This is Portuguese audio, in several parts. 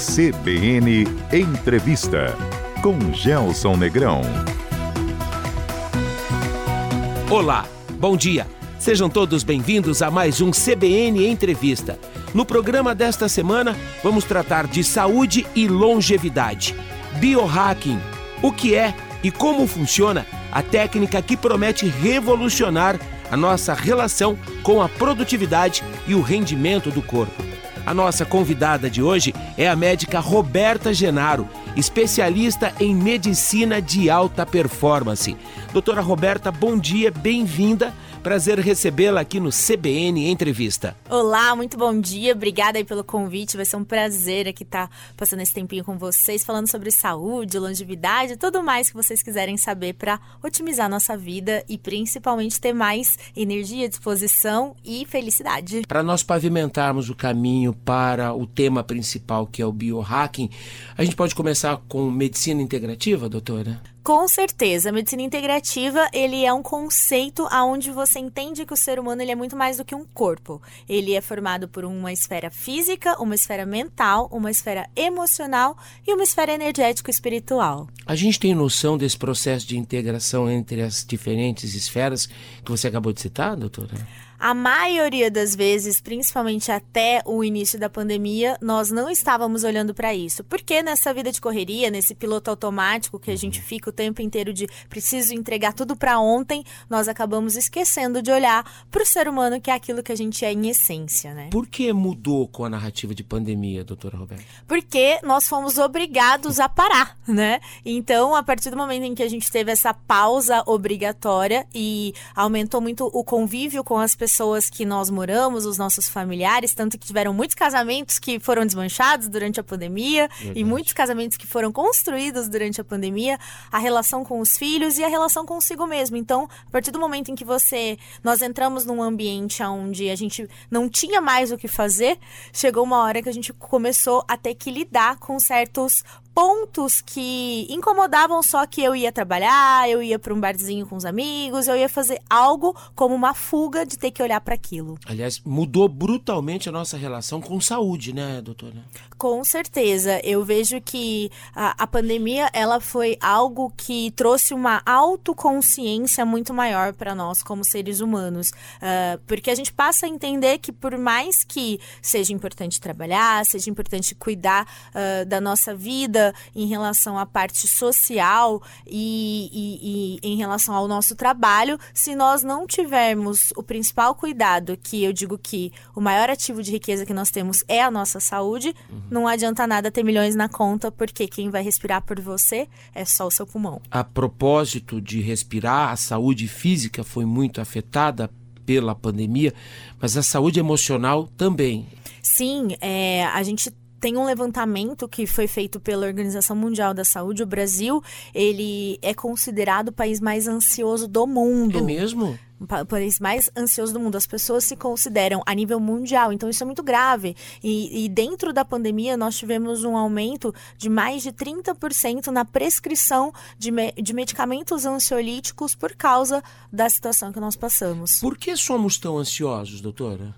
CBN Entrevista com Gelson Negrão. Olá, bom dia. Sejam todos bem-vindos a mais um CBN Entrevista. No programa desta semana, vamos tratar de saúde e longevidade. Biohacking. O que é e como funciona a técnica que promete revolucionar a nossa relação com a produtividade e o rendimento do corpo. A nossa convidada de hoje é a médica Roberta Genaro, especialista em medicina de alta performance. Doutora Roberta, bom dia, bem-vinda. Prazer recebê-la aqui no CBN Entrevista. Olá, muito bom dia. Obrigada aí pelo convite. Vai ser um prazer aqui estar tá passando esse tempinho com vocês, falando sobre saúde, longevidade, tudo mais que vocês quiserem saber para otimizar nossa vida e principalmente ter mais energia, disposição e felicidade. Para nós pavimentarmos o caminho para o tema principal, que é o biohacking, a gente pode começar com medicina integrativa, doutora? Com certeza, a medicina integrativa ele é um conceito aonde você entende que o ser humano ele é muito mais do que um corpo. Ele é formado por uma esfera física, uma esfera mental, uma esfera emocional e uma esfera energético espiritual. A gente tem noção desse processo de integração entre as diferentes esferas que você acabou de citar, doutora? A maioria das vezes, principalmente até o início da pandemia, nós não estávamos olhando para isso. Porque nessa vida de correria, nesse piloto automático que a gente uhum. fica o tempo inteiro de preciso entregar tudo para ontem, nós acabamos esquecendo de olhar para o ser humano, que é aquilo que a gente é em essência, né? Por que mudou com a narrativa de pandemia, doutora Roberta? Porque nós fomos obrigados a parar, né? Então, a partir do momento em que a gente teve essa pausa obrigatória e aumentou muito o convívio com as pessoas pessoas que nós moramos, os nossos familiares, tanto que tiveram muitos casamentos que foram desmanchados durante a pandemia Verdade. e muitos casamentos que foram construídos durante a pandemia, a relação com os filhos e a relação consigo mesmo. Então, a partir do momento em que você nós entramos num ambiente onde a gente não tinha mais o que fazer, chegou uma hora que a gente começou a ter que lidar com certos pontos que incomodavam só que eu ia trabalhar, eu ia para um barzinho com os amigos, eu ia fazer algo como uma fuga de ter que olhar para aquilo. Aliás, mudou brutalmente a nossa relação com saúde, né, doutora? Com certeza. Eu vejo que a, a pandemia ela foi algo que trouxe uma autoconsciência muito maior para nós como seres humanos. Uh, porque a gente passa a entender que por mais que seja importante trabalhar, seja importante cuidar uh, da nossa vida, em relação à parte social e, e, e em relação ao nosso trabalho, se nós não tivermos o principal cuidado, que eu digo que o maior ativo de riqueza que nós temos é a nossa saúde, uhum. não adianta nada ter milhões na conta, porque quem vai respirar por você é só o seu pulmão. A propósito de respirar, a saúde física foi muito afetada pela pandemia, mas a saúde emocional também. Sim, é, a gente tem um levantamento que foi feito pela Organização Mundial da Saúde. O Brasil, ele é considerado o país mais ansioso do mundo. É mesmo? o país mais ansioso do mundo. As pessoas se consideram a nível mundial, então isso é muito grave. E, e dentro da pandemia, nós tivemos um aumento de mais de 30% na prescrição de, me, de medicamentos ansiolíticos por causa da situação que nós passamos. Por que somos tão ansiosos, doutora?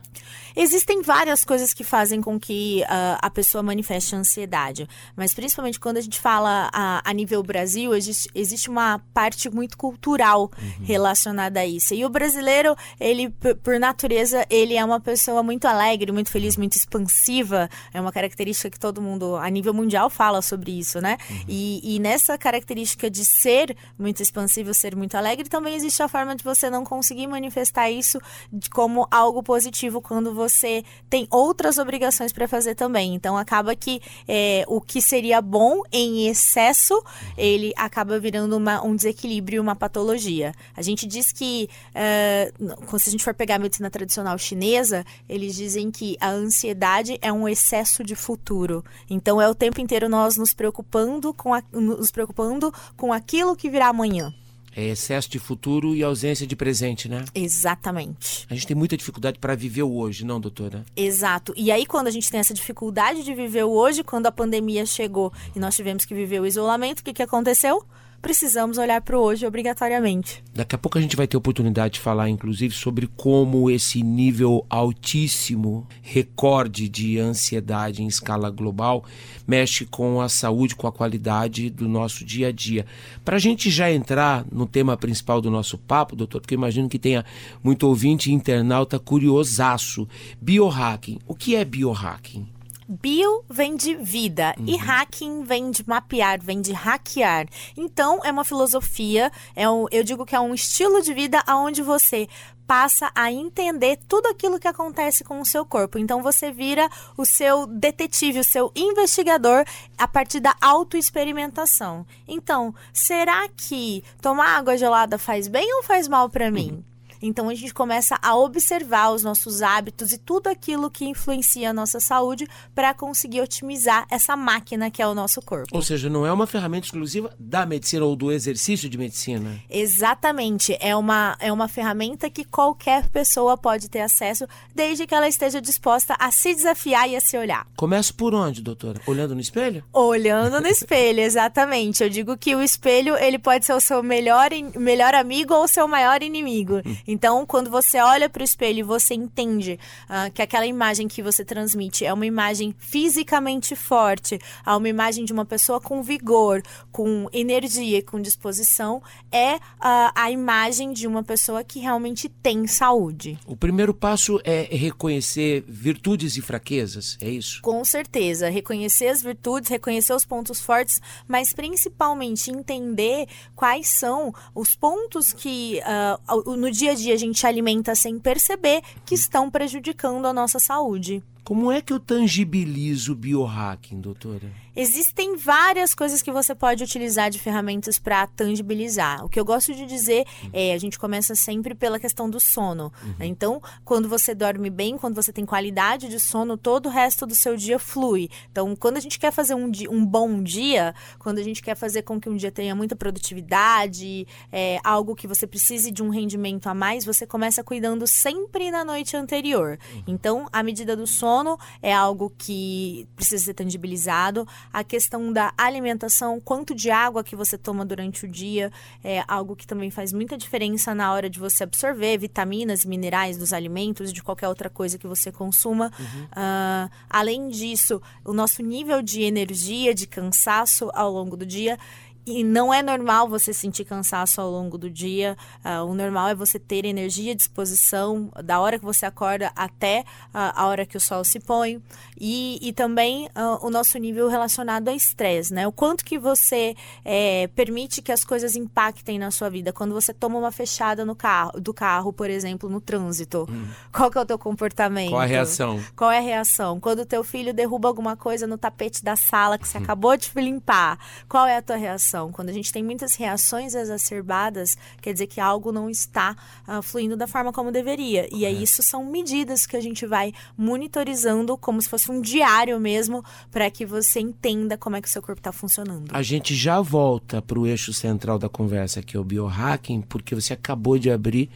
Existem várias coisas que fazem com que uh, a pessoa manifeste ansiedade, mas principalmente quando a gente fala a, a nível Brasil, existe, existe uma parte muito cultural uhum. relacionada a isso. E o brasileiro, ele, por natureza, ele é uma pessoa muito alegre, muito feliz, muito expansiva. É uma característica que todo mundo, a nível mundial, fala sobre isso, né? Uhum. E, e nessa característica de ser muito expansivo, ser muito alegre, também existe a forma de você não conseguir manifestar isso como algo positivo quando você tem outras obrigações para fazer também. Então, acaba que é, o que seria bom em excesso, ele acaba virando uma, um desequilíbrio, uma patologia. A gente diz que uh, se a gente for pegar a medicina tradicional chinesa, eles dizem que a ansiedade é um excesso de futuro. Então é o tempo inteiro nós nos preocupando com, a, nos preocupando com aquilo que virá amanhã. É excesso de futuro e ausência de presente, né? Exatamente. A gente tem muita dificuldade para viver o hoje, não, doutora? Exato. E aí, quando a gente tem essa dificuldade de viver o hoje, quando a pandemia chegou e nós tivemos que viver o isolamento, o que, que aconteceu? Precisamos olhar para o hoje obrigatoriamente. Daqui a pouco a gente vai ter oportunidade de falar, inclusive, sobre como esse nível altíssimo, recorde de ansiedade em escala global, mexe com a saúde, com a qualidade do nosso dia a dia. Para a gente já entrar no tema principal do nosso papo, doutor, porque imagino que tenha muito ouvinte e internauta curiosaço. Biohacking. O que é biohacking? Bio vem de vida uhum. e hacking vem de mapear, vem de hackear. Então, é uma filosofia, é um, eu digo que é um estilo de vida onde você passa a entender tudo aquilo que acontece com o seu corpo. Então você vira o seu detetive, o seu investigador a partir da autoexperimentação. Então, será que tomar água gelada faz bem ou faz mal para mim? Então a gente começa a observar os nossos hábitos e tudo aquilo que influencia a nossa saúde para conseguir otimizar essa máquina que é o nosso corpo. Ou seja, não é uma ferramenta exclusiva da medicina ou do exercício de medicina. Exatamente, é uma é uma ferramenta que qualquer pessoa pode ter acesso desde que ela esteja disposta a se desafiar e a se olhar. Começo por onde, doutora? Olhando no espelho? Olhando no espelho, exatamente. Eu digo que o espelho ele pode ser o seu melhor melhor amigo ou o seu maior inimigo. Então, quando você olha para o espelho e você entende uh, que aquela imagem que você transmite é uma imagem fisicamente forte, é uma imagem de uma pessoa com vigor, com energia e com disposição, é uh, a imagem de uma pessoa que realmente tem saúde. O primeiro passo é reconhecer virtudes e fraquezas, é isso? Com certeza. Reconhecer as virtudes, reconhecer os pontos fortes, mas principalmente entender quais são os pontos que uh, no dia a dia dia a gente alimenta sem perceber que estão prejudicando a nossa saúde. Como é que eu tangibilizo o biohacking, doutora? Existem várias coisas que você pode utilizar de ferramentas para tangibilizar. O que eu gosto de dizer uhum. é, a gente começa sempre pela questão do sono. Uhum. Né? Então, quando você dorme bem, quando você tem qualidade de sono, todo o resto do seu dia flui. Então, quando a gente quer fazer um, dia, um bom dia, quando a gente quer fazer com que um dia tenha muita produtividade, é, algo que você precise de um rendimento a mais, você começa cuidando sempre na noite anterior. Uhum. Então, a medida do sono é algo que precisa ser tangibilizado a questão da alimentação, quanto de água que você toma durante o dia, é algo que também faz muita diferença na hora de você absorver vitaminas e minerais dos alimentos e de qualquer outra coisa que você consuma. Uhum. Uh, além disso, o nosso nível de energia, de cansaço ao longo do dia e não é normal você sentir cansaço ao longo do dia. Uh, o normal é você ter energia, disposição da hora que você acorda até uh, a hora que o sol se põe. E, e também uh, o nosso nível relacionado a estresse, né? O quanto que você é, permite que as coisas impactem na sua vida. Quando você toma uma fechada no carro, do carro, por exemplo, no trânsito, hum. qual que é o teu comportamento? Qual a reação? Qual é a reação? Quando o teu filho derruba alguma coisa no tapete da sala que você hum. acabou de limpar, qual é a tua reação? Reação. Quando a gente tem muitas reações exacerbadas, quer dizer que algo não está uh, fluindo da forma como deveria. E aí isso são medidas que a gente vai monitorizando como se fosse um diário mesmo, para que você entenda como é que o seu corpo está funcionando. A gente já volta para o eixo central da conversa, que é o biohacking, porque você acabou de abrir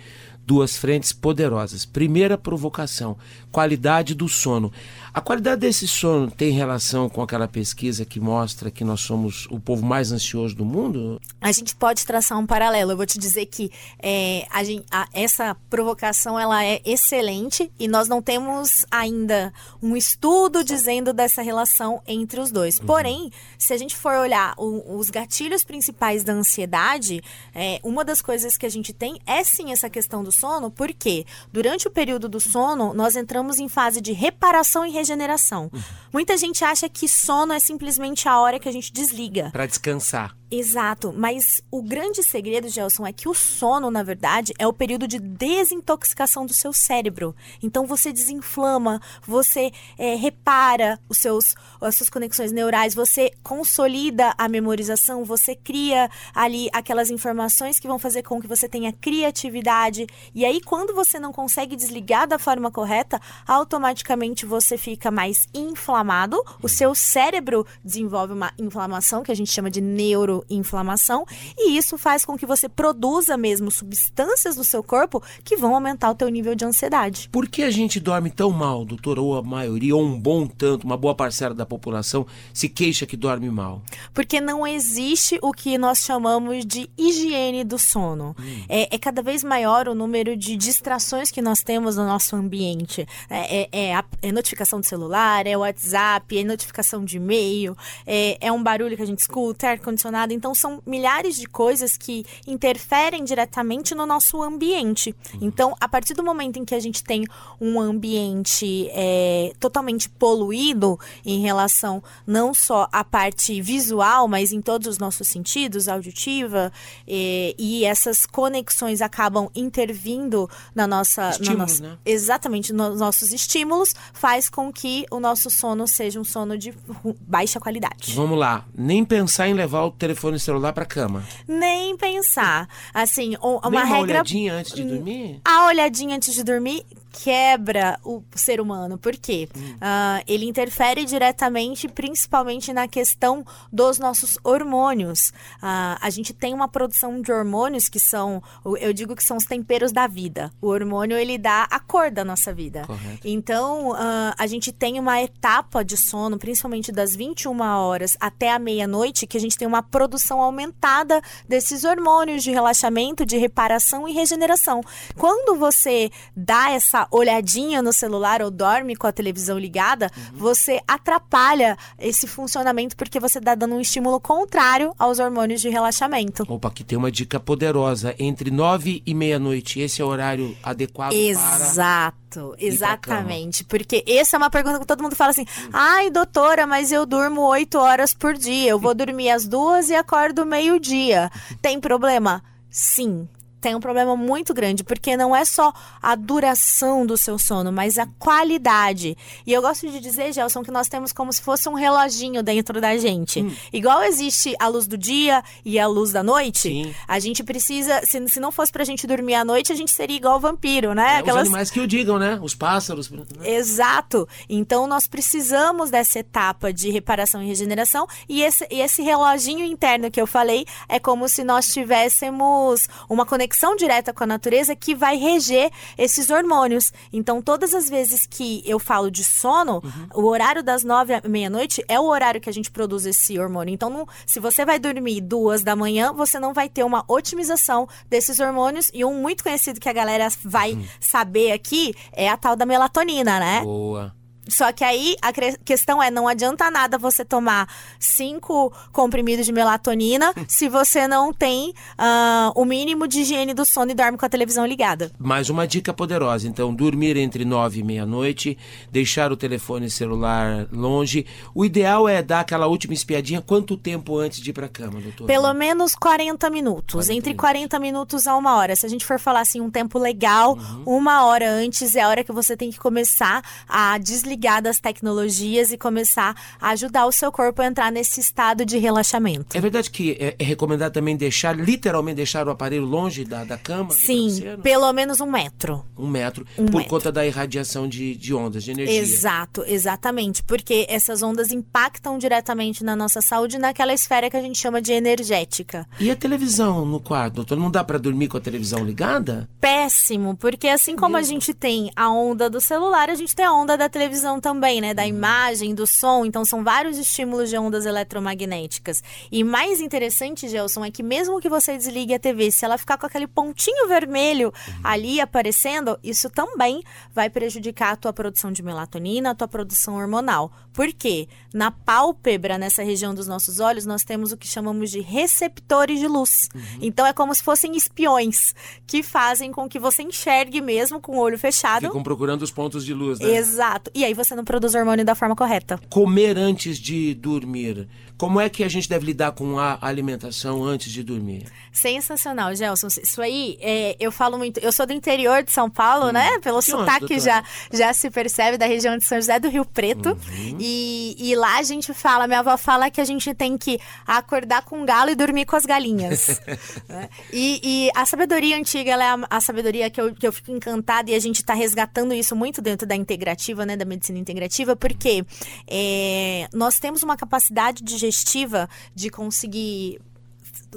duas frentes poderosas. Primeira provocação, qualidade do sono. A qualidade desse sono tem relação com aquela pesquisa que mostra que nós somos o povo mais ansioso do mundo? A gente pode traçar um paralelo. Eu vou te dizer que é, a gente, a, essa provocação ela é excelente e nós não temos ainda um estudo dizendo dessa relação entre os dois. Uhum. Porém, se a gente for olhar o, os gatilhos principais da ansiedade, é, uma das coisas que a gente tem é sim essa questão do sono, porque durante o período do sono nós entramos em fase de reparação e regeneração. Uhum. Muita gente acha que sono é simplesmente a hora que a gente desliga. Para descansar. Exato, mas o grande segredo, Gelson, é que o sono, na verdade, é o período de desintoxicação do seu cérebro. Então você desinflama, você é, repara os seus, as suas conexões neurais, você consolida a memorização, você cria ali aquelas informações que vão fazer com que você tenha criatividade. E aí, quando você não consegue desligar da forma correta, automaticamente você fica mais inflamado, o seu cérebro desenvolve uma inflamação que a gente chama de neuro neuroinflamação e isso faz com que você produza mesmo substâncias no seu corpo que vão aumentar o teu nível de ansiedade. Por que a gente dorme tão mal, doutor? Ou a maioria, ou um bom tanto, uma boa parcela da população se queixa que dorme mal? Porque não existe o que nós chamamos de higiene do sono. Hum. É, é, cada vez maior o número de distrações que nós temos no nosso ambiente. É, é, é, a, é notificação do celular, é WhatsApp, é notificação de e-mail, é, é um barulho que a gente escuta, é ar-condicionado. Então, são milhares de coisas que interferem diretamente no nosso ambiente. Uhum. Então, a partir do momento em que a gente tem um ambiente é, totalmente poluído em relação não só à parte visual, mas em todos os nossos sentidos, auditiva, é, e essas conexões acabam intervindo na nossa. Estímulos, na nossa né? Exatamente, nos nossos estímulos, faz com que o nosso sono seja um sono de baixa qualidade. Vamos lá, nem pensar em levar o telefone celular para cama. Nem pensar. Assim, uma uma regra. olhadinha antes de dormir? A olhadinha antes de dormir quebra o ser humano. Por quê? Hum. Uh, ele interfere diretamente, principalmente na questão dos nossos hormônios. Uh, a gente tem uma produção de hormônios que são, eu digo que são os temperos da vida. O hormônio, ele dá a cor da nossa vida. Correto. Então, uh, a gente tem uma etapa de sono, principalmente das 21 horas até a meia-noite, que a gente tem uma produção aumentada desses hormônios de relaxamento, de reparação e regeneração. Quando você dá essa olhadinha no celular ou dorme com a televisão ligada, uhum. você atrapalha esse funcionamento porque você está dando um estímulo contrário aos hormônios de relaxamento. Opa, aqui tem uma dica poderosa. Entre nove e meia-noite, esse é o horário adequado Exato. para... Exatamente, porque essa é uma pergunta que todo mundo fala assim: ai, doutora, mas eu durmo oito horas por dia, eu vou dormir às duas e acordo meio-dia. Tem problema? Sim, tem um problema muito grande, porque não é só a duração do seu sono, mas a qualidade. E eu gosto de dizer, Gelson, que nós temos como se fosse um reloginho dentro da gente. Hum. Igual existe a luz do dia e a luz da noite, Sim. a gente precisa, se, se não fosse pra gente dormir à noite, a gente seria igual vampiro, né? É, Aquelas... Os animais que o digam, né? Os pássaros. Né? Exato. Então nós precisamos dessa etapa de reparação e regeneração e esse, e esse reloginho interno que eu falei é como se nós tivéssemos uma conexão conexão direta com a natureza que vai reger esses hormônios. Então, todas as vezes que eu falo de sono, uhum. o horário das nove à meia-noite é o horário que a gente produz esse hormônio. Então, não, se você vai dormir duas da manhã, você não vai ter uma otimização desses hormônios. E um muito conhecido que a galera vai uhum. saber aqui é a tal da melatonina, né? Boa. Só que aí a questão é: não adianta nada você tomar cinco comprimidos de melatonina se você não tem uh, o mínimo de higiene do sono e dorme com a televisão ligada. Mais uma dica poderosa: então, dormir entre nove e meia-noite, deixar o telefone celular longe. O ideal é dar aquela última espiadinha quanto tempo antes de ir para cama, doutor? Pelo menos 40 minutos. 40 entre minutos. 40 minutos a uma hora. Se a gente for falar assim, um tempo legal, uhum. uma hora antes é a hora que você tem que começar a desligar desligar das tecnologias e começar a ajudar o seu corpo a entrar nesse estado de relaxamento. É verdade que é, é recomendado também deixar, literalmente deixar o aparelho longe da, da cama? Sim, pelo menos um metro. Um metro, um por metro. conta da irradiação de, de ondas, de energia. Exato, exatamente, porque essas ondas impactam diretamente na nossa saúde naquela esfera que a gente chama de energética. E a televisão no quarto, doutor? Não dá para dormir com a televisão ligada? Péssimo, porque assim como Mesmo. a gente tem a onda do celular, a gente tem a onda da televisão visão também, né? Da uhum. imagem, do som. Então, são vários estímulos de ondas eletromagnéticas. E mais interessante, Gelson, é que mesmo que você desligue a TV, se ela ficar com aquele pontinho vermelho uhum. ali aparecendo, isso também vai prejudicar a tua produção de melatonina, a tua produção hormonal. Por quê? Na pálpebra, nessa região dos nossos olhos, nós temos o que chamamos de receptores de luz. Uhum. Então, é como se fossem espiões que fazem com que você enxergue mesmo com o olho fechado. Ficam procurando os pontos de luz, né? Exato. E aí você não produz hormônio da forma correta. Comer antes de dormir. Como é que a gente deve lidar com a alimentação antes de dormir? Sensacional, Gelson. Isso aí, é, eu falo muito. Eu sou do interior de São Paulo, hum. né? Pelo que sotaque já, já se percebe da região de São José do Rio Preto. Uhum. E, e lá a gente fala, minha avó fala que a gente tem que acordar com o galo e dormir com as galinhas. né? e, e, a sabedoria antiga, ela é a, a, sabedoria que eu, que eu fico encantada e a gente está resgatando isso muito dentro da integrativa, né? Da medicina integrativa, porque é, nós temos uma capacidade de digestiva de conseguir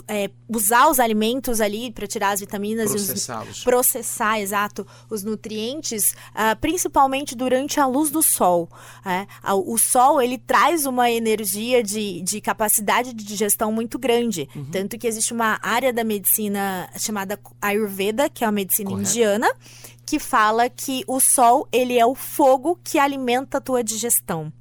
é, usar os alimentos ali para tirar as vitaminas Processá-los. e os, processar, exato, os nutrientes, uh, principalmente durante a luz do sol. É? O sol ele traz uma energia de, de capacidade de digestão muito grande, uhum. tanto que existe uma área da medicina chamada Ayurveda, que é a medicina Correto. indiana, que fala que o sol ele é o fogo que alimenta a tua digestão.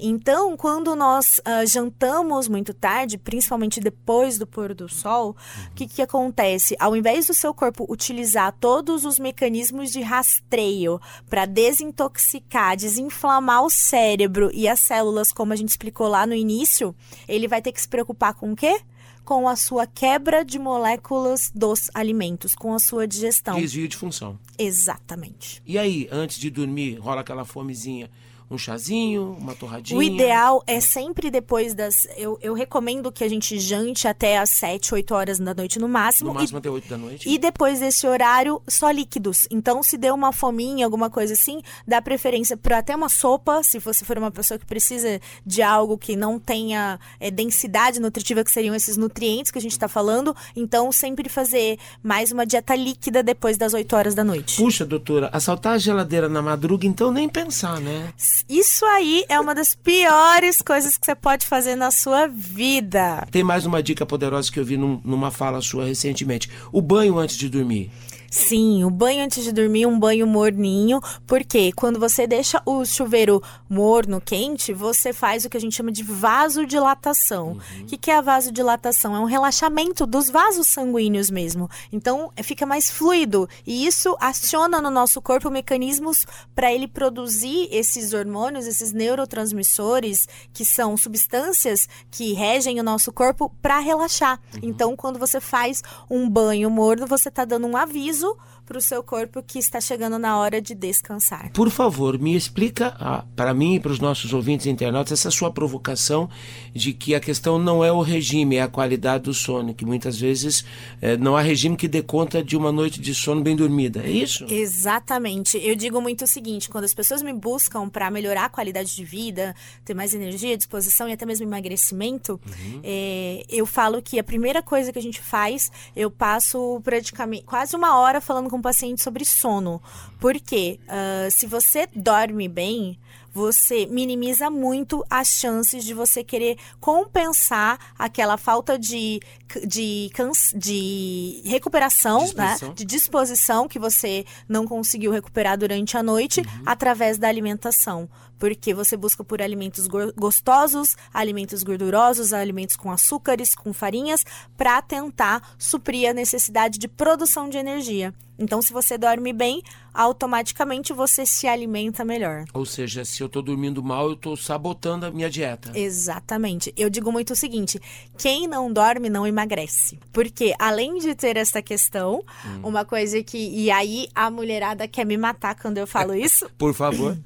Então, quando nós uh, jantamos muito tarde, principalmente depois do pôr do sol, o que, que acontece? Ao invés do seu corpo utilizar todos os mecanismos de rastreio para desintoxicar, desinflamar o cérebro e as células, como a gente explicou lá no início, ele vai ter que se preocupar com o quê? com a sua quebra de moléculas dos alimentos, com a sua digestão. Desvio de função. Exatamente. E aí, antes de dormir, rola aquela fomezinha um chazinho, uma torradinha? O ideal é sempre depois das. Eu, eu recomendo que a gente jante até às 7, 8 horas da noite no máximo. No máximo e, até 8 da noite. E depois desse horário, só líquidos. Então, se deu uma fominha, alguma coisa assim, dá preferência para até uma sopa, se você for uma pessoa que precisa de algo que não tenha é, densidade nutritiva, que seriam esses nutrientes que a gente está falando. Então, sempre fazer mais uma dieta líquida depois das 8 horas da noite. Puxa, doutora, assaltar a geladeira na madruga, então nem pensar, né? Isso aí é uma das piores coisas que você pode fazer na sua vida. Tem mais uma dica poderosa que eu vi num, numa fala sua recentemente: o banho antes de dormir. Sim, o banho antes de dormir, um banho morninho, porque quando você deixa o chuveiro morno, quente, você faz o que a gente chama de vasodilatação. O uhum. que, que é a vasodilatação? É um relaxamento dos vasos sanguíneos mesmo. Então, é, fica mais fluido e isso aciona no nosso corpo mecanismos para ele produzir esses hormônios, esses neurotransmissores, que são substâncias que regem o nosso corpo para relaxar. Uhum. Então, quando você faz um banho morno, você está dando um aviso aviso para o seu corpo que está chegando na hora de descansar. Por favor, me explica ah, para mim e para os nossos ouvintes internautas essa sua provocação de que a questão não é o regime, é a qualidade do sono, que muitas vezes eh, não há regime que dê conta de uma noite de sono bem dormida. É isso? Exatamente. Eu digo muito o seguinte: quando as pessoas me buscam para melhorar a qualidade de vida, ter mais energia, disposição e até mesmo emagrecimento, uhum. eh, eu falo que a primeira coisa que a gente faz, eu passo praticamente quase uma hora falando com o paciente sobre sono. Porque uh, se você dorme bem, você minimiza muito as chances de você querer compensar aquela falta de, de, de recuperação, né? disposição. Né? de disposição que você não conseguiu recuperar durante a noite uhum. através da alimentação. Porque você busca por alimentos gostosos, alimentos gordurosos, alimentos com açúcares, com farinhas, para tentar suprir a necessidade de produção de energia. Então, se você dorme bem, automaticamente você se alimenta melhor. Ou seja, se eu estou dormindo mal, eu estou sabotando a minha dieta. Exatamente. Eu digo muito o seguinte: quem não dorme não emagrece. Porque além de ter essa questão, hum. uma coisa que. E aí a mulherada quer me matar quando eu falo isso. Por favor.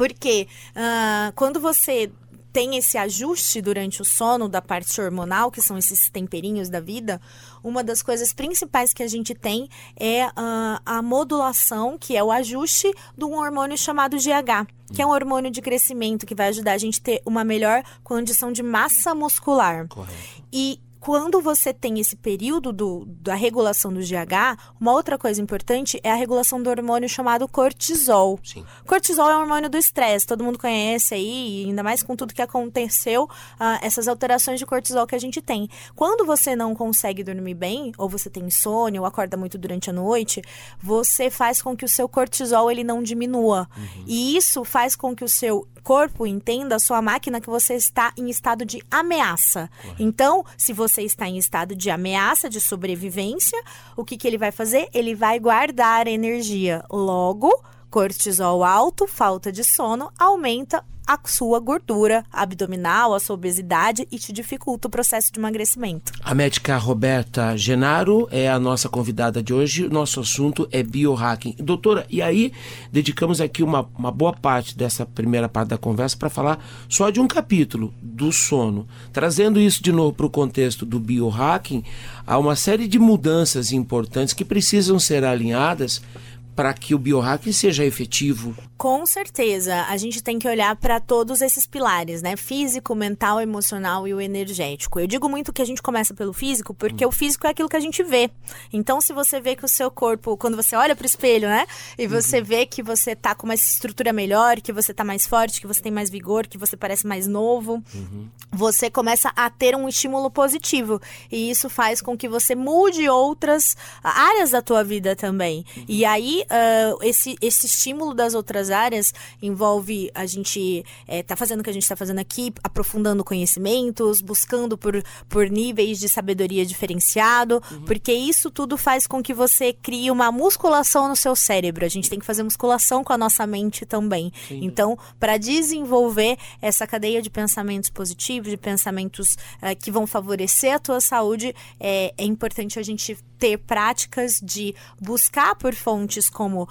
Porque uh, quando você tem esse ajuste durante o sono da parte hormonal, que são esses temperinhos da vida, uma das coisas principais que a gente tem é uh, a modulação, que é o ajuste de um hormônio chamado GH, que é um hormônio de crescimento que vai ajudar a gente a ter uma melhor condição de massa muscular. Correto. E quando você tem esse período do, da regulação do GH, uma outra coisa importante é a regulação do hormônio chamado cortisol. Sim. Cortisol é um hormônio do estresse, todo mundo conhece aí, ainda mais com tudo que aconteceu, uh, essas alterações de cortisol que a gente tem. Quando você não consegue dormir bem, ou você tem insônia, ou acorda muito durante a noite, você faz com que o seu cortisol ele não diminua. Uhum. E isso faz com que o seu corpo entenda, a sua máquina, que você está em estado de ameaça. Correto. Então, se você está em estado de ameaça, de sobrevivência, o que, que ele vai fazer? Ele vai guardar energia. Logo, cortisol alto, falta de sono, aumenta a sua gordura abdominal, a sua obesidade e te dificulta o processo de emagrecimento. A médica Roberta Genaro é a nossa convidada de hoje. Nosso assunto é biohacking. Doutora, e aí dedicamos aqui uma, uma boa parte dessa primeira parte da conversa para falar só de um capítulo do sono. Trazendo isso de novo para o contexto do biohacking, há uma série de mudanças importantes que precisam ser alinhadas para que o biohacking seja efetivo? Com certeza, a gente tem que olhar para todos esses pilares, né? Físico, mental, emocional e o energético. Eu digo muito que a gente começa pelo físico, porque hum. o físico é aquilo que a gente vê. Então, se você vê que o seu corpo, quando você olha para o espelho, né? E você uhum. vê que você tá com uma estrutura melhor, que você tá mais forte, que você tem mais vigor, que você parece mais novo, uhum. você começa a ter um estímulo positivo. E isso faz com que você mude outras áreas da tua vida também. Uhum. E aí, uh, esse, esse estímulo das outras áreas envolve a gente é, tá fazendo o que a gente está fazendo aqui, aprofundando conhecimentos, buscando por, por níveis de sabedoria diferenciado, uhum. porque isso tudo faz com que você crie uma musculação no seu cérebro. A gente tem que fazer musculação com a nossa mente também. Sim. Então, para desenvolver essa cadeia de pensamentos positivos, de pensamentos uh, que vão favorecer a tua saúde, é, é importante a gente ter práticas de buscar por fontes como uh,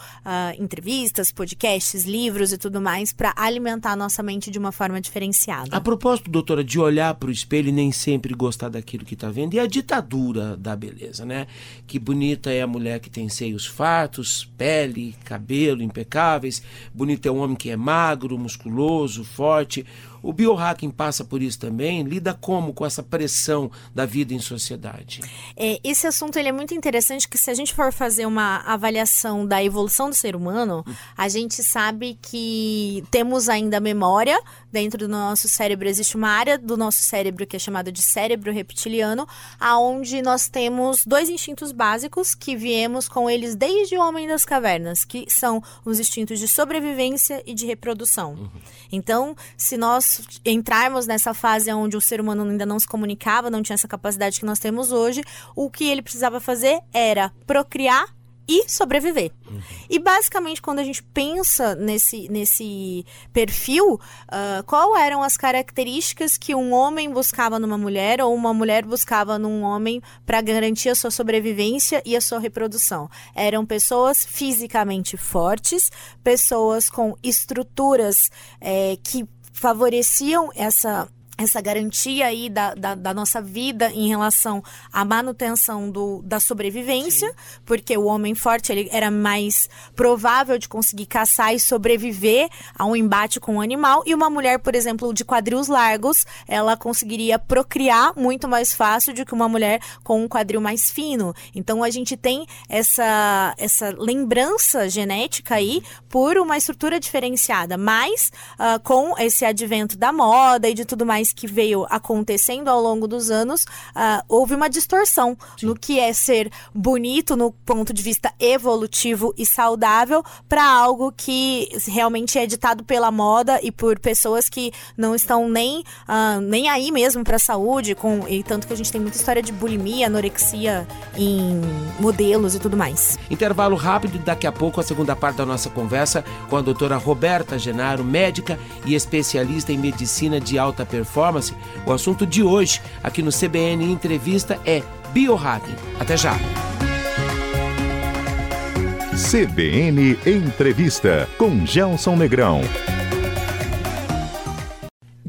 entrevistas, podcasts, livros e tudo mais para alimentar a nossa mente de uma forma diferenciada. A propósito, doutora, de olhar para o espelho e nem sempre gostar daquilo que está vendo, e a ditadura da beleza, né? Que bonita é a mulher que tem seios fartos, pele, cabelo impecáveis, bonito é o homem que é magro, musculoso, forte. O biohacking passa por isso também? Lida como com essa pressão da vida em sociedade? É, esse assunto ele é muito interessante que se a gente for fazer uma avaliação da evolução do ser humano, a gente sabe que temos ainda memória dentro do nosso cérebro. Existe uma área do nosso cérebro que é chamada de cérebro reptiliano, aonde nós temos dois instintos básicos que viemos com eles desde o homem das cavernas, que são os instintos de sobrevivência e de reprodução. Uhum. Então, se nós entrarmos nessa fase onde o ser humano ainda não se comunicava, não tinha essa capacidade que nós temos hoje, o que ele precisava fazer era procriar e sobreviver. Uhum. E basicamente, quando a gente pensa nesse, nesse perfil, uh, qual eram as características que um homem buscava numa mulher ou uma mulher buscava num homem para garantir a sua sobrevivência e a sua reprodução? Eram pessoas fisicamente fortes, pessoas com estruturas é, que favoreciam essa essa garantia aí da, da, da, nossa vida em relação à manutenção do, da sobrevivência, Sim. porque o homem forte ele era mais provável de conseguir caçar e sobreviver a um embate com o um animal, e uma mulher, por exemplo, de quadris largos, ela conseguiria procriar muito mais fácil do que uma mulher com um quadril mais fino. Então a gente tem essa, essa lembrança genética aí por uma estrutura diferenciada, mas uh, com esse advento da moda e de tudo mais que veio acontecendo ao longo dos anos, uh, houve uma distorção Sim. no que é ser bonito no ponto de vista evolutivo e saudável para algo que realmente é ditado pela moda e por pessoas que não estão nem, uh, nem aí mesmo para a saúde, com, e tanto que a gente tem muita história de bulimia, anorexia em modelos e tudo mais. Intervalo rápido e daqui a pouco a segunda parte da nossa conversa com a doutora Roberta Genaro, médica e especialista em medicina de alta performance performance, o assunto de hoje aqui no CBN Entrevista é biohacking. Até já! CBN Entrevista com Gelson Negrão.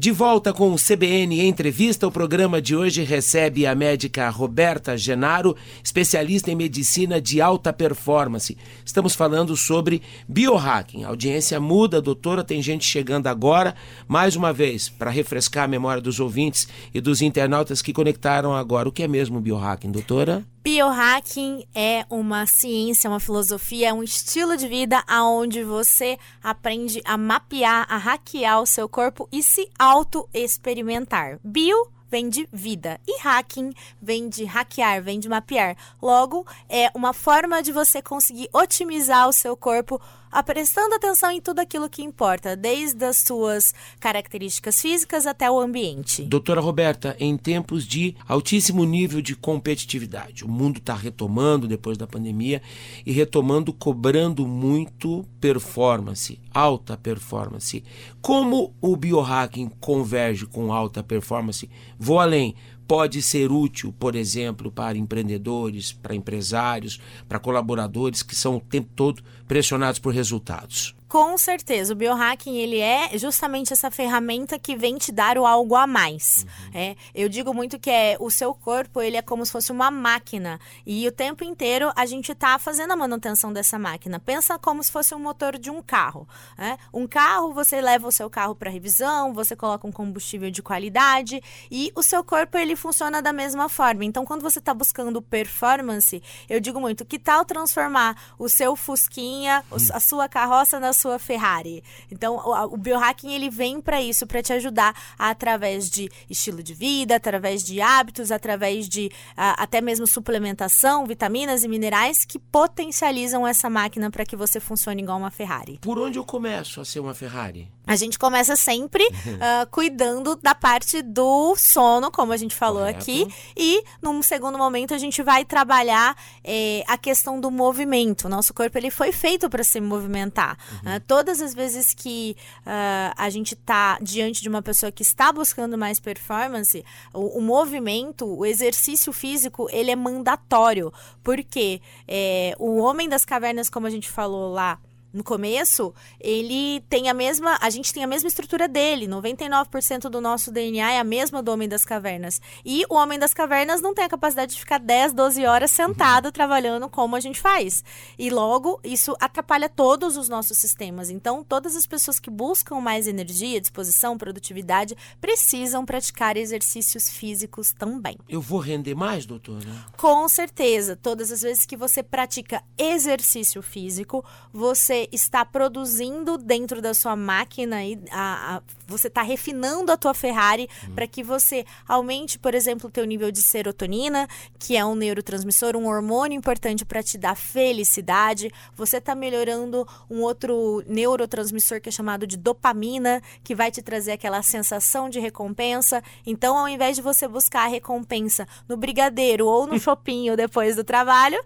De volta com o CBN Entrevista, o programa de hoje recebe a médica Roberta Genaro, especialista em medicina de alta performance. Estamos falando sobre biohacking. A audiência muda, doutora, tem gente chegando agora. Mais uma vez, para refrescar a memória dos ouvintes e dos internautas que conectaram agora, o que é mesmo biohacking, doutora? Biohacking é uma ciência, uma filosofia, é um estilo de vida aonde você aprende a mapear, a hackear o seu corpo e se auto-experimentar. Bio vem de vida e hacking vem de hackear, vem de mapear. Logo, é uma forma de você conseguir otimizar o seu corpo prestando atenção em tudo aquilo que importa, desde as suas características físicas até o ambiente. Doutora Roberta, em tempos de altíssimo nível de competitividade, o mundo está retomando depois da pandemia e retomando cobrando muito performance, alta performance. Como o biohacking converge com alta performance? Vou além pode ser útil, por exemplo, para empreendedores, para empresários, para colaboradores que são o tempo todo pressionados por resultados. Com certeza, o biohacking ele é justamente essa ferramenta que vem te dar o algo a mais. Uhum. É, eu digo muito que é o seu corpo ele é como se fosse uma máquina e o tempo inteiro a gente está fazendo a manutenção dessa máquina. Pensa como se fosse um motor de um carro. Né? Um carro você leva o seu carro para revisão, você coloca um combustível de qualidade e o seu corpo ele funciona da mesma forma. Então, quando você está buscando performance, eu digo muito que tal transformar o seu fusquinha, hum. a sua carroça na sua Ferrari. Então, o, o biohacking ele vem para isso, para te ajudar através de estilo de vida, através de hábitos, através de a, até mesmo suplementação, vitaminas e minerais que potencializam essa máquina para que você funcione igual uma Ferrari. Por onde eu começo a ser uma Ferrari? A gente começa sempre uh, cuidando da parte do sono, como a gente falou Correto. aqui, e num segundo momento a gente vai trabalhar eh, a questão do movimento. Nosso corpo ele foi feito para se movimentar. Uhum. Uh, todas as vezes que uh, a gente está diante de uma pessoa que está buscando mais performance, o, o movimento, o exercício físico, ele é mandatório, porque eh, o homem das cavernas, como a gente falou lá no começo, ele tem a mesma. A gente tem a mesma estrutura dele. 99% do nosso DNA é a mesma do Homem das Cavernas. E o Homem das Cavernas não tem a capacidade de ficar 10, 12 horas sentado uhum. trabalhando como a gente faz. E logo, isso atrapalha todos os nossos sistemas. Então, todas as pessoas que buscam mais energia, disposição, produtividade, precisam praticar exercícios físicos também. Eu vou render mais, doutora? Com certeza. Todas as vezes que você pratica exercício físico, você está produzindo dentro da sua máquina e a, a, você está refinando a tua Ferrari uhum. para que você aumente, por exemplo, o teu nível de serotonina, que é um neurotransmissor, um hormônio importante para te dar felicidade. Você está melhorando um outro neurotransmissor que é chamado de dopamina, que vai te trazer aquela sensação de recompensa. Então, ao invés de você buscar a recompensa no brigadeiro ou no shopping depois do trabalho,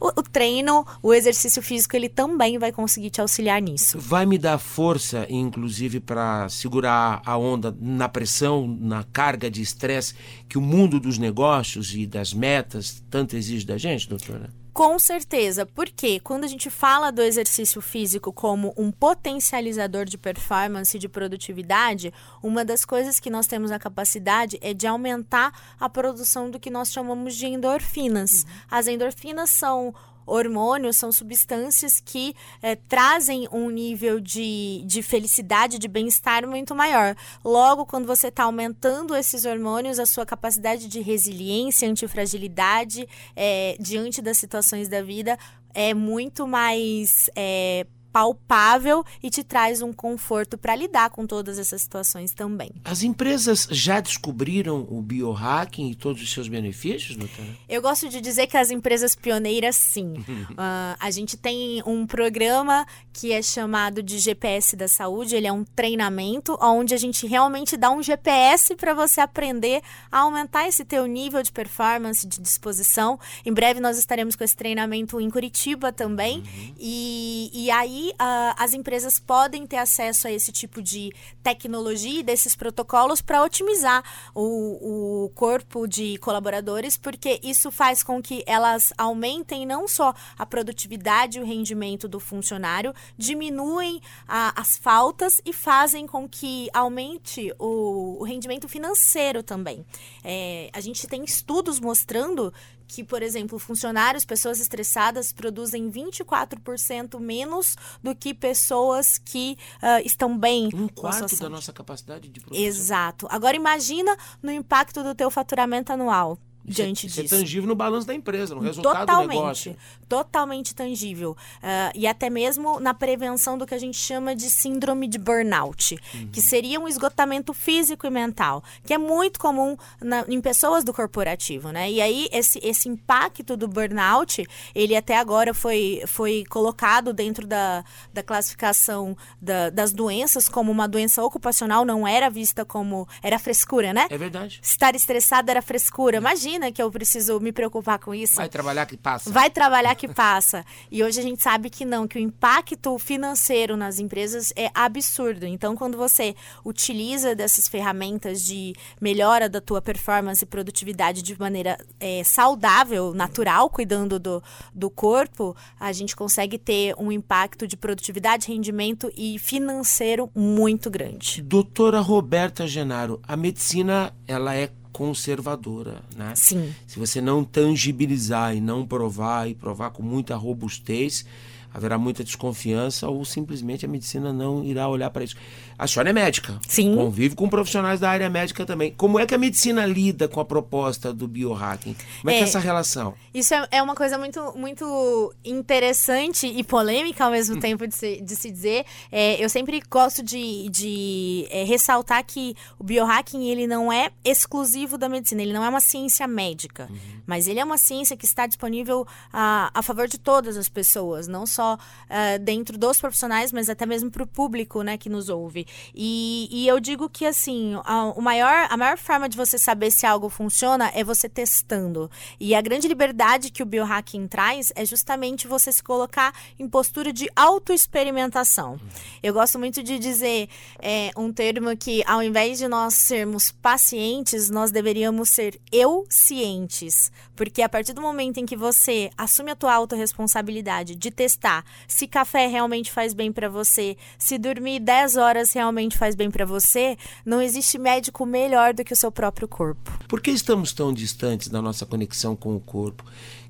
o, treino, o exercício físico, ele também vai conseguir te auxiliar nisso. Vai me dar força, inclusive, para segurar a onda na pressão, na carga de estresse que o mundo dos negócios e das metas tanto exige da gente, doutora? Com certeza, porque quando a gente fala do exercício físico como um potencializador de performance e de produtividade, uma das coisas que nós temos a capacidade é de aumentar a produção do que nós chamamos de endorfinas. Uhum. As endorfinas são hormônios são substâncias que é, trazem um nível de, de felicidade, de bem-estar muito maior. Logo, quando você está aumentando esses hormônios, a sua capacidade de resiliência, antifragilidade é, diante das situações da vida é muito mais é, palpável e te traz um conforto para lidar com todas essas situações também. As empresas já descobriram o biohacking e todos os seus benefícios, doutora? Eu gosto de dizer que as empresas pioneiras, sim. uh, a gente tem um programa que é chamado de GPS da Saúde. Ele é um treinamento onde a gente realmente dá um GPS para você aprender a aumentar esse teu nível de performance, de disposição. Em breve nós estaremos com esse treinamento em Curitiba também. Uhum. E, e aí uh, as empresas podem ter acesso a esse tipo de tecnologia e desses protocolos para otimizar o, o corpo de colaboradores, porque isso faz com que elas aumentem não só a produtividade e o rendimento do funcionário, diminuem as faltas e fazem com que aumente o, o rendimento financeiro também. É, a gente tem estudos mostrando que, por exemplo, funcionários, pessoas estressadas produzem 24% menos do que pessoas que uh, estão bem. Um quarto da nossa capacidade de produção. Exato. Agora imagina no impacto do teu faturamento anual diante isso é, disso. Isso é tangível no balanço da empresa, no resultado totalmente, do negócio. Totalmente tangível. Uh, e até mesmo na prevenção do que a gente chama de síndrome de burnout, uhum. que seria um esgotamento físico e mental, que é muito comum na, em pessoas do corporativo, né? E aí esse, esse impacto do burnout, ele até agora foi, foi colocado dentro da, da classificação da, das doenças como uma doença ocupacional, não era vista como... Era frescura, né? É verdade. Estar estressado era frescura. Imagina imagina que eu preciso me preocupar com isso? Vai trabalhar que passa. Vai trabalhar que passa. e hoje a gente sabe que não, que o impacto financeiro nas empresas é absurdo. Então, quando você utiliza dessas ferramentas de melhora da tua performance e produtividade de maneira é, saudável, natural, cuidando do, do corpo, a gente consegue ter um impacto de produtividade, rendimento e financeiro muito grande. Doutora Roberta Genaro, a medicina ela é conservadora, né? Sim. Se você não tangibilizar e não provar e provar com muita robustez, haverá muita desconfiança ou simplesmente a medicina não irá olhar para isso. A senhora é médica. Sim. Convive com profissionais da área médica também. Como é que a medicina lida com a proposta do biohacking? Como é, é que é essa relação? Isso é, é, uma coisa muito, muito interessante e polêmica ao mesmo tempo de se, de se dizer. É, eu sempre gosto de, de é, ressaltar que o biohacking ele não é exclusivo da medicina, ele não é uma ciência médica, uhum. mas ele é uma ciência que está disponível a, a favor de todas as pessoas, não só uh, dentro dos profissionais, mas até mesmo para o público né, que nos ouve. E, e eu digo que, assim, a, o maior, a maior forma de você saber se algo funciona é você testando. E a grande liberdade que o biohacking traz é justamente você se colocar em postura de autoexperimentação. Eu gosto muito de dizer é, um termo que, ao invés de nós sermos pacientes, nós deveríamos ser eu cientes. Porque a partir do momento em que você assume a tua autorresponsabilidade de testar se café realmente faz bem para você, se dormir 10 horas realmente faz bem para você, não existe médico melhor do que o seu próprio corpo. Por que estamos tão distantes da nossa conexão com o corpo?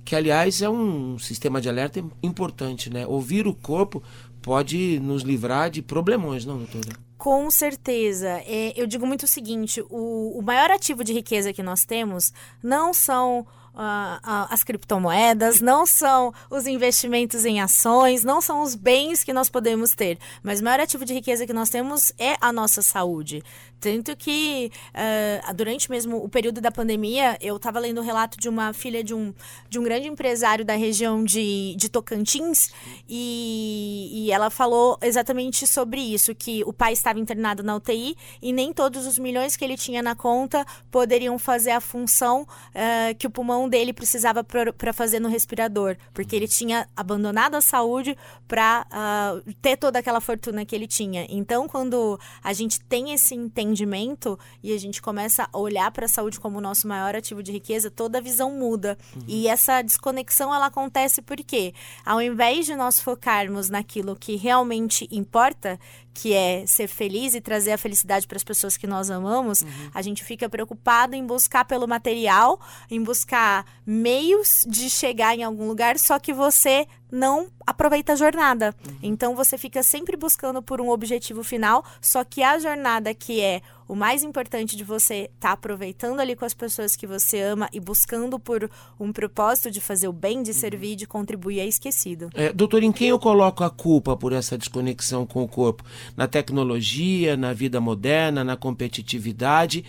Que, aliás, é um sistema de alerta importante, né? Ouvir o corpo pode nos livrar de problemões, não, doutora? Com certeza. É, eu digo muito o seguinte: o maior ativo de riqueza que nós temos não são as criptomoedas, não são os investimentos em ações, não são os bens que nós podemos ter, mas o maior ativo de riqueza que nós temos é a nossa saúde. Tanto que uh, durante mesmo o período da pandemia, eu estava lendo o um relato de uma filha de um, de um grande empresário da região de, de Tocantins e, e ela falou exatamente sobre isso, que o pai estava internado na UTI e nem todos os milhões que ele tinha na conta poderiam fazer a função uh, que o pulmão dele precisava para fazer no respirador, porque ele tinha abandonado a saúde para uh, ah, ter toda aquela fortuna que ele tinha. Então, quando a gente tem esse entendimento e a gente começa a olhar para a saúde como o nosso maior ativo de riqueza, toda a visão muda. Uhum. E essa desconexão ela acontece porque, ao invés de nós focarmos naquilo que realmente importa, que é ser feliz e trazer a felicidade para as pessoas que nós amamos, uhum. a gente fica preocupado em buscar pelo material, em buscar meios de chegar em algum lugar, só que você não aproveita a jornada. Então você fica sempre buscando por um objetivo final, só que a jornada que é o mais importante de você estar tá aproveitando ali com as pessoas que você ama e buscando por um propósito de fazer o bem, de servir, de contribuir, é esquecido. É, doutor, em quem eu coloco a culpa por essa desconexão com o corpo? Na tecnologia, na vida moderna, na competitividade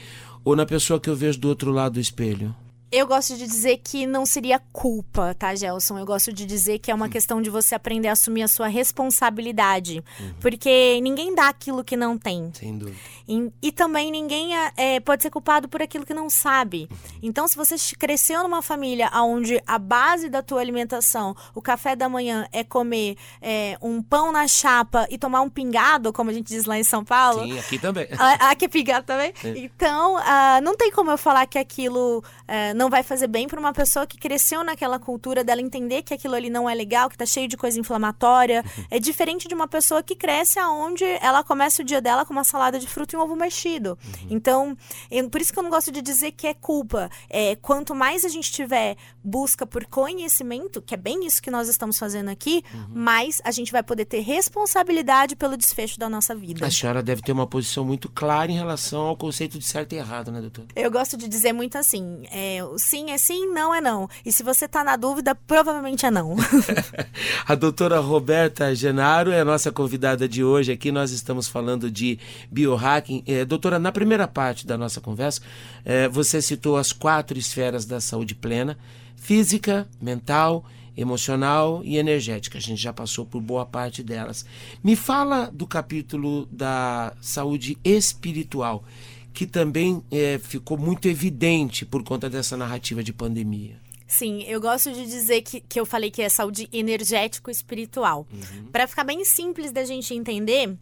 ou na pessoa que eu vejo do outro lado do espelho? Eu gosto de dizer que não seria culpa, tá, Gelson? Eu gosto de dizer que é uma hum. questão de você aprender a assumir a sua responsabilidade. Uhum. Porque ninguém dá aquilo que não tem. Sem dúvida. E, e também ninguém é, é, pode ser culpado por aquilo que não sabe. Uhum. Então, se você cresceu numa família onde a base da tua alimentação, o café da manhã é comer é, um pão na chapa e tomar um pingado, como a gente diz lá em São Paulo. Sim, aqui também. aqui é pingado também. Então, uh, não tem como eu falar que aquilo uh, não vai fazer bem para uma pessoa que cresceu naquela cultura dela entender que aquilo ali não é legal, que tá cheio de coisa inflamatória. Uhum. É diferente de uma pessoa que cresce aonde ela começa o dia dela com uma salada de fruta e um ovo mexido. Uhum. Então, eu, por isso que eu não gosto de dizer que é culpa. É, quanto mais a gente tiver busca por conhecimento, que é bem isso que nós estamos fazendo aqui, uhum. mais a gente vai poder ter responsabilidade pelo desfecho da nossa vida. A senhora deve ter uma posição muito clara em relação ao conceito de certo e errado, né, doutor? Eu gosto de dizer muito assim, é, sim é sim, não é não. E se você está na dúvida, provavelmente é não. a doutora Roberta Genaro é a nossa convidada de hoje aqui. Nós estamos falando de biohacking. É, doutora, na primeira parte da nossa conversa, é, você citou as quatro esferas da saúde plena: física, mental, emocional e energética. A gente já passou por boa parte delas. Me fala do capítulo da saúde espiritual que também é, ficou muito evidente por conta dessa narrativa de pandemia. Sim, eu gosto de dizer que, que eu falei que é saúde energético-espiritual. Uhum. Para ficar bem simples da gente entender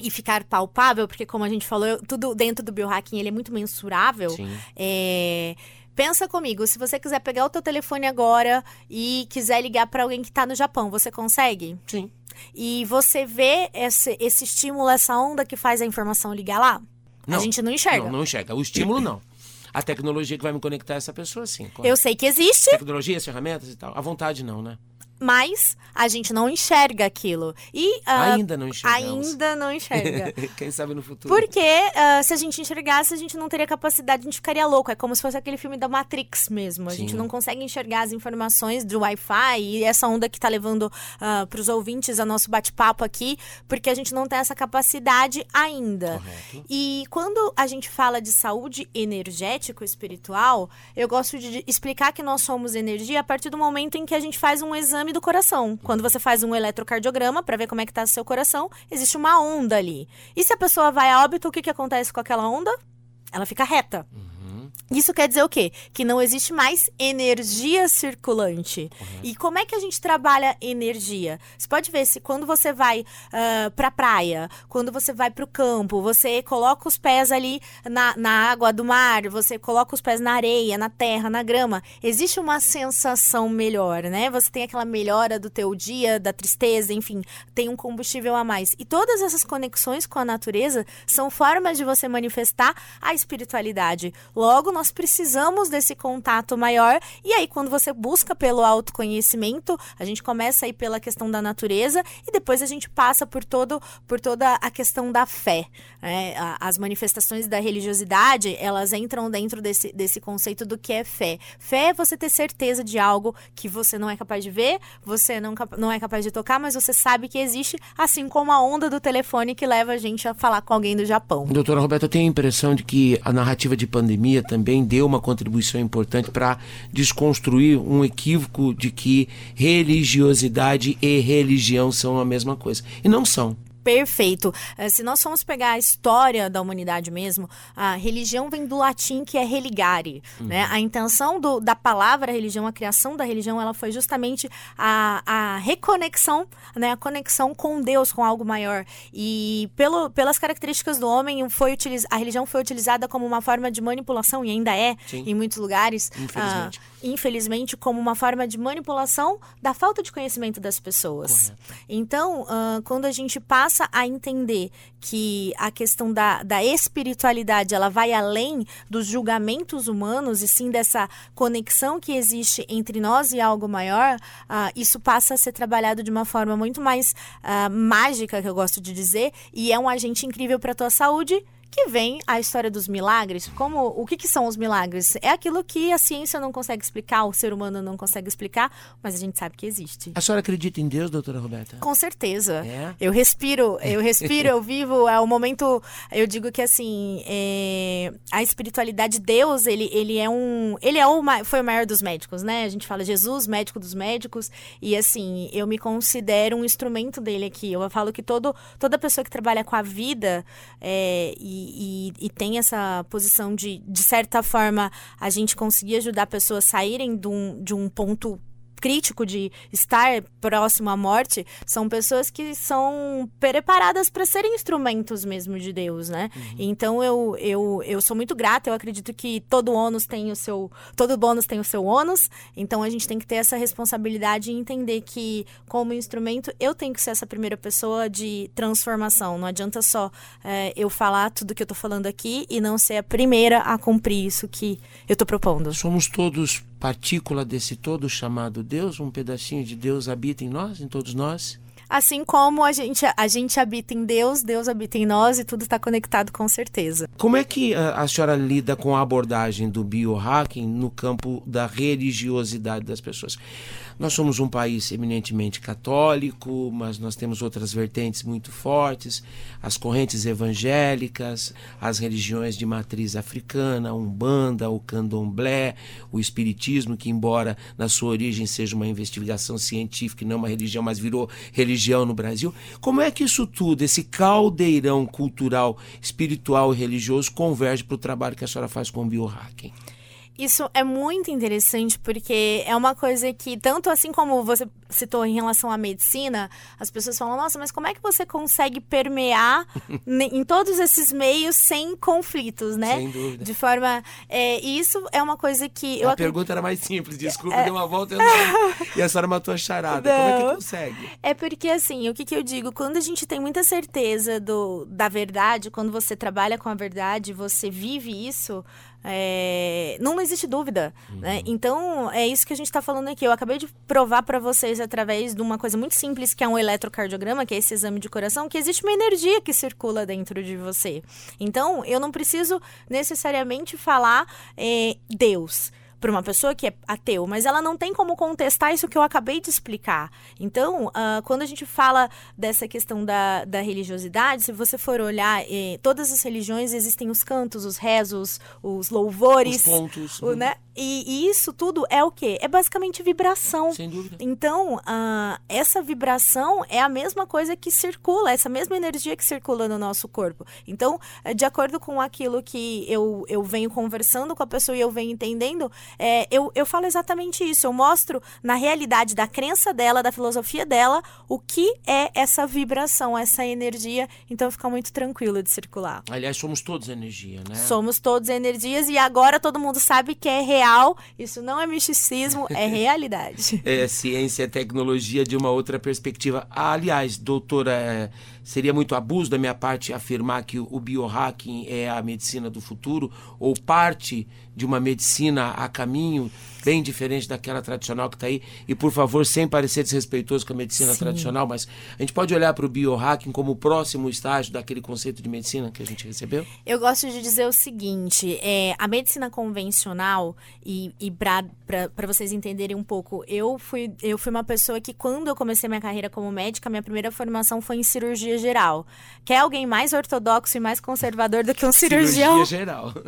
e ficar palpável, porque como a gente falou, tudo dentro do biohacking ele é muito mensurável. Sim. É... Pensa comigo, se você quiser pegar o teu telefone agora e quiser ligar para alguém que está no Japão, você consegue? Sim. E você vê esse, esse estímulo, essa onda que faz a informação ligar lá? Não, a gente não enxerga. Não, não enxerga. O estímulo não. A tecnologia que vai me conectar a essa pessoa, sim. Eu sei que existe. Tecnologia, ferramentas e tal. A vontade não, né? Mas a gente não enxerga aquilo. E, uh, ainda não enxerga. Ainda não enxerga. Quem sabe no futuro. Porque uh, se a gente enxergasse, a gente não teria capacidade, a gente ficaria louco. É como se fosse aquele filme da Matrix mesmo. A Sim. gente não consegue enxergar as informações do Wi-Fi e essa onda que está levando uh, ah, para os ouvintes a nosso bate-papo aqui, porque a gente não tem essa capacidade ainda. Correto. E quando a gente fala de saúde energético-espiritual, eu gosto de explicar que nós somos energia a partir do momento em que a gente faz um exame exame do coração. Quando você faz um eletrocardiograma para ver como é que está seu coração, existe uma onda ali. E se a pessoa vai a óbito, o que, que acontece com aquela onda? Ela fica reta. Uhum. Isso quer dizer o quê? Que não existe mais energia circulante. Uhum. E como é que a gente trabalha energia? Você pode ver se quando você vai uh, pra praia, quando você vai pro campo, você coloca os pés ali na, na água do mar, você coloca os pés na areia, na terra, na grama, existe uma sensação melhor, né? Você tem aquela melhora do teu dia, da tristeza, enfim, tem um combustível a mais. E todas essas conexões com a natureza são formas de você manifestar a espiritualidade. Logo, nós precisamos desse contato maior. E aí, quando você busca pelo autoconhecimento, a gente começa aí pela questão da natureza e depois a gente passa por, todo, por toda a questão da fé. Né? As manifestações da religiosidade, elas entram dentro desse, desse conceito do que é fé. Fé é você ter certeza de algo que você não é capaz de ver, você não, não é capaz de tocar, mas você sabe que existe, assim como a onda do telefone que leva a gente a falar com alguém do Japão. Doutora Roberta, eu tenho a impressão de que a narrativa de pandemia também também deu uma contribuição importante para desconstruir um equívoco de que religiosidade e religião são a mesma coisa. E não são perfeito. Eh, se nós formos pegar a história da humanidade mesmo, a religião vem do latim que é religare. Uhum. Né? A intenção do, da palavra religião, a criação da religião, ela foi justamente a, a reconexão, né? a conexão com Deus, com algo maior. E pelo, pelas características do homem, foi utiliz, a religião foi utilizada como uma forma de manipulação, e ainda é Sim. em muitos lugares. Infelizmente. Ah, infelizmente, como uma forma de manipulação da falta de conhecimento das pessoas. Correto. Então, uh, quando a gente passa a entender que a questão da, da espiritualidade ela vai além dos julgamentos humanos e sim dessa conexão que existe entre nós e algo maior, uh, isso passa a ser trabalhado de uma forma muito mais uh, mágica, que eu gosto de dizer, e é um agente incrível para a tua saúde que vem a história dos milagres. Como o que, que, são os milagres? É aquilo que a ciência não consegue explicar, o ser humano não consegue explicar, mas a gente sabe que existe. A senhora acredita em Deus, doutora Roberta? Com certeza. É? Eu respiro, eu respiro, eu vivo. É o momento. Eu digo que assim, é, a espiritualidade, Deus, ele, ele é um, ele é o foi o maior dos médicos, né? A gente fala Jesus, médico dos médicos, e assim, eu me considero um instrumento dele aqui. Eu falo que todo, toda pessoa que trabalha com a vida é, e e, e, tem essa posição de, de certa forma, a gente conseguir ajudar pessoas a saírem de um, de um ponto crítico de estar próximo à morte são pessoas que são preparadas para serem instrumentos mesmo de Deus, né? Uhum. Então eu, eu, eu sou muito grata, eu acredito que todo ônus tem o seu. Todo bônus tem o seu ônus. Então a gente tem que ter essa responsabilidade e entender que, como instrumento, eu tenho que ser essa primeira pessoa de transformação. Não adianta só é, eu falar tudo que eu tô falando aqui e não ser a primeira a cumprir isso que eu tô propondo. Somos todos partícula desse todo chamado Deus, um pedacinho de Deus habita em nós, em todos nós. Assim como a gente, a gente habita em Deus, Deus habita em nós e tudo está conectado com certeza. Como é que a, a senhora lida com a abordagem do biohacking no campo da religiosidade das pessoas? Nós somos um país eminentemente católico, mas nós temos outras vertentes muito fortes, as correntes evangélicas, as religiões de matriz africana, a Umbanda, o Candomblé, o Espiritismo, que embora na sua origem seja uma investigação científica e não uma religião, mas virou religião no Brasil. Como é que isso tudo, esse caldeirão cultural, espiritual e religioso, converge para o trabalho que a senhora faz com o biohacking? Isso é muito interessante porque é uma coisa que, tanto assim como você citou em relação à medicina, as pessoas falam, nossa, mas como é que você consegue permear em todos esses meios sem conflitos, né? Sem dúvida. De forma. É, isso é uma coisa que. Eu a pergunta era mais simples, desculpa, é... deu uma volta e, não... e a senhora matou a charada. Não. Como é que consegue? É porque, assim, o que, que eu digo? Quando a gente tem muita certeza do, da verdade, quando você trabalha com a verdade, você vive isso é, não existe dúvida. Uhum. Né? Então, é isso que a gente está falando aqui. Eu acabei de provar para vocês, através de uma coisa muito simples, que é um eletrocardiograma, que é esse exame de coração, que existe uma energia que circula dentro de você. Então, eu não preciso necessariamente falar é, Deus para uma pessoa que é ateu, mas ela não tem como contestar isso que eu acabei de explicar. Então, uh, quando a gente fala dessa questão da, da religiosidade, se você for olhar, eh, todas as religiões existem os cantos, os rezos, os louvores. Os pontos. O, né? E, e, isso tudo é o quê? É basicamente vibração. Sem dúvida. Então, uh, essa vibração é a mesma coisa que circula, essa mesma energia que circula no nosso corpo. Então, eh, de acordo com aquilo que eu, eu venho conversando com a pessoa e eu venho entendendo, é, eu, eu falo exatamente isso. Eu mostro na realidade da crença dela, da filosofia dela, o que é essa vibração, essa energia. Então fica muito tranquilo de circular. Aliás, somos todos energia, né? Somos todos energias e agora todo mundo sabe que é real. Isso não é misticismo, é realidade. é ciência, é tecnologia de uma outra perspectiva. Ah, aliás, doutora. É seria muito abuso da minha parte afirmar que o biohacking é a medicina do futuro ou parte de uma medicina a caminho bem diferente daquela tradicional que está aí. E, por favor, sem parecer desrespeitoso com a medicina Sim. tradicional, mas a gente pode olhar para o biohacking como o próximo estágio daquele conceito de medicina que a gente recebeu? Eu gosto de dizer o seguinte: é, a medicina convencional, e, e para vocês entenderem um pouco, eu fui, eu fui uma pessoa que, quando eu comecei minha carreira como médica, minha primeira formação foi em cirurgia geral. Quer alguém mais ortodoxo e mais conservador do que um cirurgião? Cirurgia geral.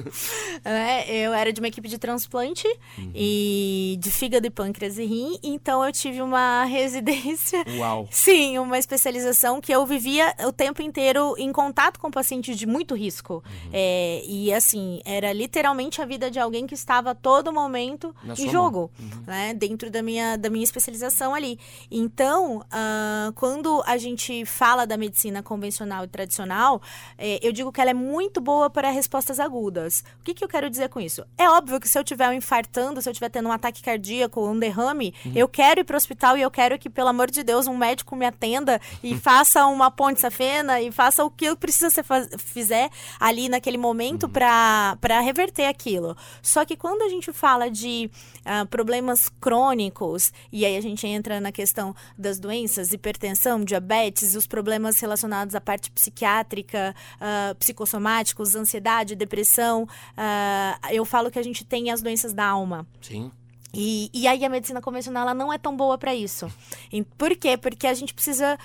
É, eu era de uma equipe de transplante uhum. e de fígado e pâncreas e rim, então eu tive uma residência. Uau! Sim, uma especialização que eu vivia o tempo inteiro em contato com pacientes de muito risco. Uhum. É, e assim, era literalmente a vida de alguém que estava a todo momento Na em jogo, uhum. né? Dentro da minha, da minha especialização ali. Então, uh, quando a gente fala da medicina convencional e tradicional, é, eu digo que ela é muito boa para respostas agudas. O que, que eu quero dizer com isso? É óbvio que se eu estiver um infartando, se eu estiver tendo um ataque cardíaco, um derrame, uhum. eu quero ir para o hospital e eu quero que, pelo amor de Deus, um médico me atenda e faça uma ponte safena e faça o que precisa ser fizer ali naquele momento uhum. para reverter aquilo. Só que quando a gente fala de uh, problemas crônicos, e aí a gente entra na questão das doenças, hipertensão, diabetes, os problemas relacionados à parte psiquiátrica, uh, psicossomáticos, ansiedade, depressão, uh, eu falo falo que a gente tem as doenças da alma. Sim. E, e aí a medicina convencional ela não é tão boa para isso. E por quê? Porque a gente precisa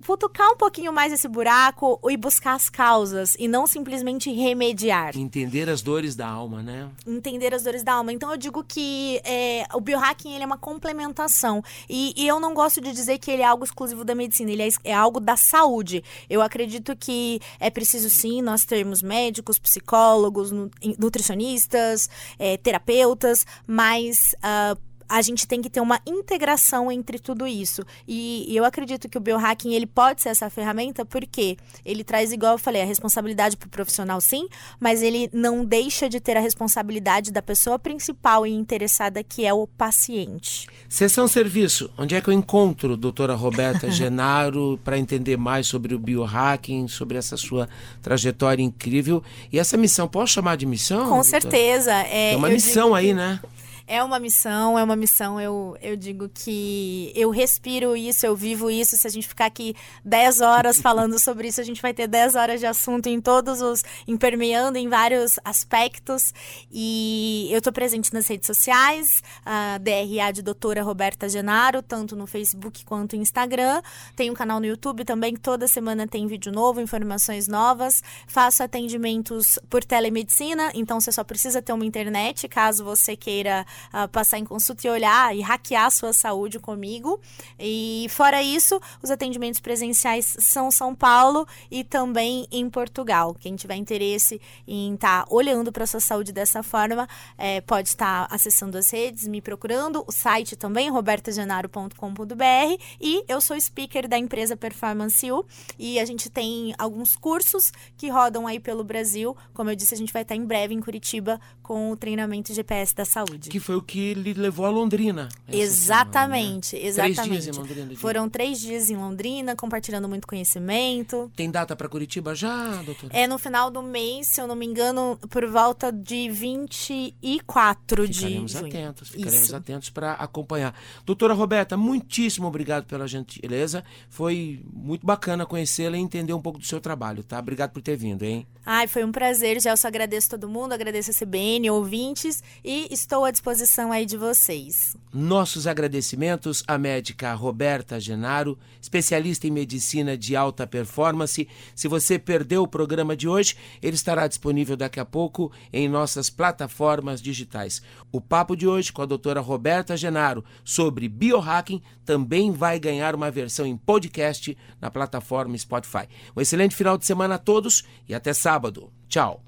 futucar um pouquinho mais esse buraco e buscar as causas e não simplesmente remediar. Entender as dores da alma, né? Entender as dores da alma. Então eu digo que é, o biohacking ele é uma complementação e, e, eu não gosto de dizer que ele é algo exclusivo da medicina, ele é, é algo da saúde. Eu acredito que é preciso sim nós termos médicos, psicólogos, nutricionistas, é, terapeutas, mas uh, a gente tem que ter uma integração entre tudo isso. E, e, eu acredito que o biohacking ele pode ser essa ferramenta porque ele traz, igual eu falei, a responsabilidade para o profissional, sim, mas ele não deixa de ter a responsabilidade da pessoa principal e interessada, que é o paciente. Sessão Serviço, onde é que eu encontro, doutora Roberta Genaro, para entender mais sobre o biohacking, sobre essa sua trajetória incrível e essa missão? Posso chamar de missão? Com doutora? certeza. É, Tem uma missão aí, né? É uma missão, é uma missão. Eu, eu digo que eu respiro isso, eu vivo isso. Se a gente ficar aqui 10 horas falando sobre isso, a gente vai ter 10 horas de assunto em todos os. impermeando em vários aspectos. E eu estou presente nas redes sociais, a DRA de doutora Roberta Genaro, tanto no Facebook quanto no Instagram. Tem um canal no YouTube também, toda semana tem vídeo novo, informações novas. Faço atendimentos por telemedicina, então você só precisa ter uma internet, caso você queira uh, passar em consulta e olhar e hackear a sua saúde comigo. E fora isso, os atendimentos presenciais são São Paulo e também em Portugal. Quem tiver interesse em estar tá olhando para sua saúde dessa forma, é, pode estar acessando as redes, me procurando, o site também, robertagenaro.com.br e eu sou speaker da empresa Performance U e a gente tem alguns cursos que rodam aí pelo Brasil. Como eu disse, a gente vai estar em breve em Curitiba com o treinamento GPS da saúde. Que foi o que lhe levou a Londrina. Exatamente, semana, né? exatamente. Três dias em Londrina. Foram três dias em Londrina, compartilhando muito conhecimento. Tem data para Curitiba já, doutora? É no final do mês, se eu não me engano, por volta de 24 ficaremos de junho. Atentos, ficaremos Isso. atentos para acompanhar. Doutora Roberta, muitíssimo obrigado pela gentileza. Foi muito bacana conhecê-la e entender um pouco do seu trabalho, tá? Obrigado por ter vindo, hein? Ai, foi um prazer, Gelson. Agradeço todo mundo, agradeço a CBN, ouvintes e estou à disposição aí de vocês. Nossos agradecimentos à médica Roberta Genaro, especialista em medicina de alta performance. Se você perdeu o programa de hoje, ele estará disponível daqui a pouco em nossas plataformas digitais. O papo de hoje com a doutora Roberta Genaro sobre biohacking também vai ganhar uma versão em podcast na plataforma Spotify. Um excelente final de semana a todos e até sábado. Tchau.